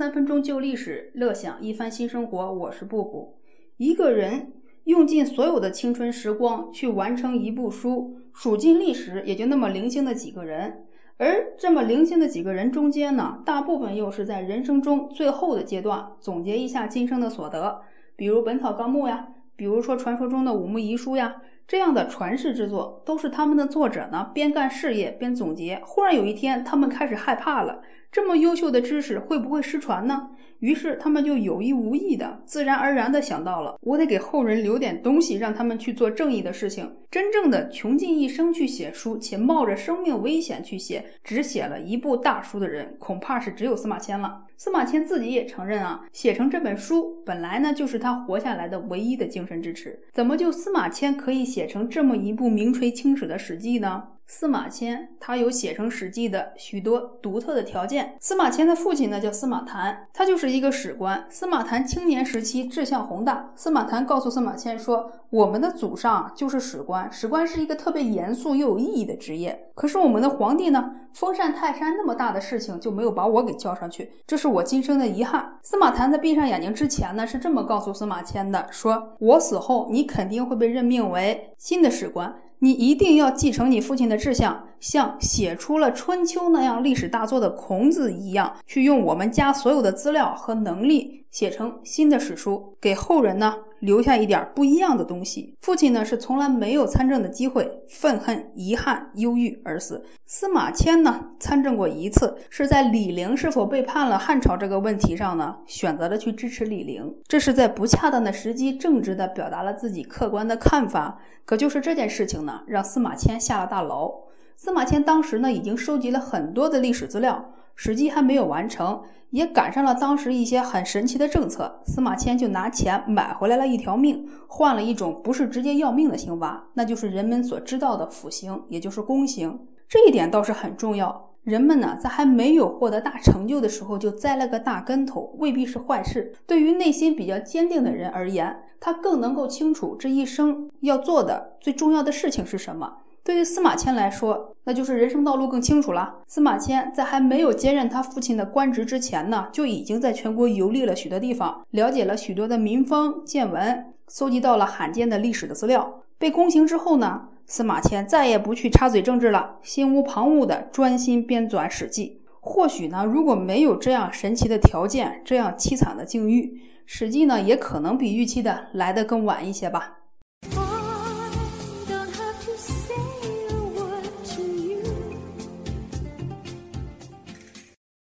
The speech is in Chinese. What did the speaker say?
三分钟旧历史，乐享一番新生活。我是布布。一个人用尽所有的青春时光去完成一部书，数尽历史也就那么零星的几个人。而这么零星的几个人中间呢，大部分又是在人生中最后的阶段总结一下今生的所得，比如《本草纲目》呀，比如说传说中的五木遗书呀。这样的传世之作，都是他们的作者呢边干事业边总结。忽然有一天，他们开始害怕了，这么优秀的知识会不会失传呢？于是他们就有意无意的、自然而然的想到了，我得给后人留点东西，让他们去做正义的事情。真正的穷尽一生去写书，且冒着生命危险去写，只写了一部大书的人，恐怕是只有司马迁了。司马迁自己也承认啊，写成这本书本来呢就是他活下来的唯一的精神支持。怎么就司马迁可以写写成这么一部名垂青史的史记呢？司马迁他有写成《史记》的许多独特的条件。司马迁的父亲呢叫司马谈，他就是一个史官。司马谈青年时期志向宏大。司马谈告诉司马迁说：“我们的祖上就是史官，史官是一个特别严肃又有意义的职业。可是我们的皇帝呢，封禅泰山那么大的事情就没有把我给叫上去，这是我今生的遗憾。”司马谈在闭上眼睛之前呢，是这么告诉司马迁的：“说我死后，你肯定会被任命为新的史官。”你一定要继承你父亲的志向，像写出了《春秋》那样历史大作的孔子一样，去用我们家所有的资料和能力写成新的史书，给后人呢。留下一点不一样的东西。父亲呢是从来没有参政的机会，愤恨、遗憾、忧郁而死。司马迁呢参政过一次，是在李陵是否背叛了汉朝这个问题上呢，选择了去支持李陵。这是在不恰当的时机，正直的表达了自己客观的看法。可就是这件事情呢，让司马迁下了大牢。司马迁当时呢已经收集了很多的历史资料。史记还没有完成，也赶上了当时一些很神奇的政策，司马迁就拿钱买回来了一条命，换了一种不是直接要命的刑罚，那就是人们所知道的腐刑，也就是宫刑。这一点倒是很重要。人们呢，在还没有获得大成就的时候就栽了个大跟头，未必是坏事。对于内心比较坚定的人而言，他更能够清楚这一生要做的最重要的事情是什么。对于司马迁来说，那就是人生道路更清楚了。司马迁在还没有接任他父亲的官职之前呢，就已经在全国游历了许多地方，了解了许多的民风见闻，搜集到了罕见的历史的资料。被宫刑之后呢，司马迁再也不去插嘴政治了，心无旁骛的专心编纂《史记》。或许呢，如果没有这样神奇的条件，这样凄惨的境遇，《史记》呢，也可能比预期的来得更晚一些吧。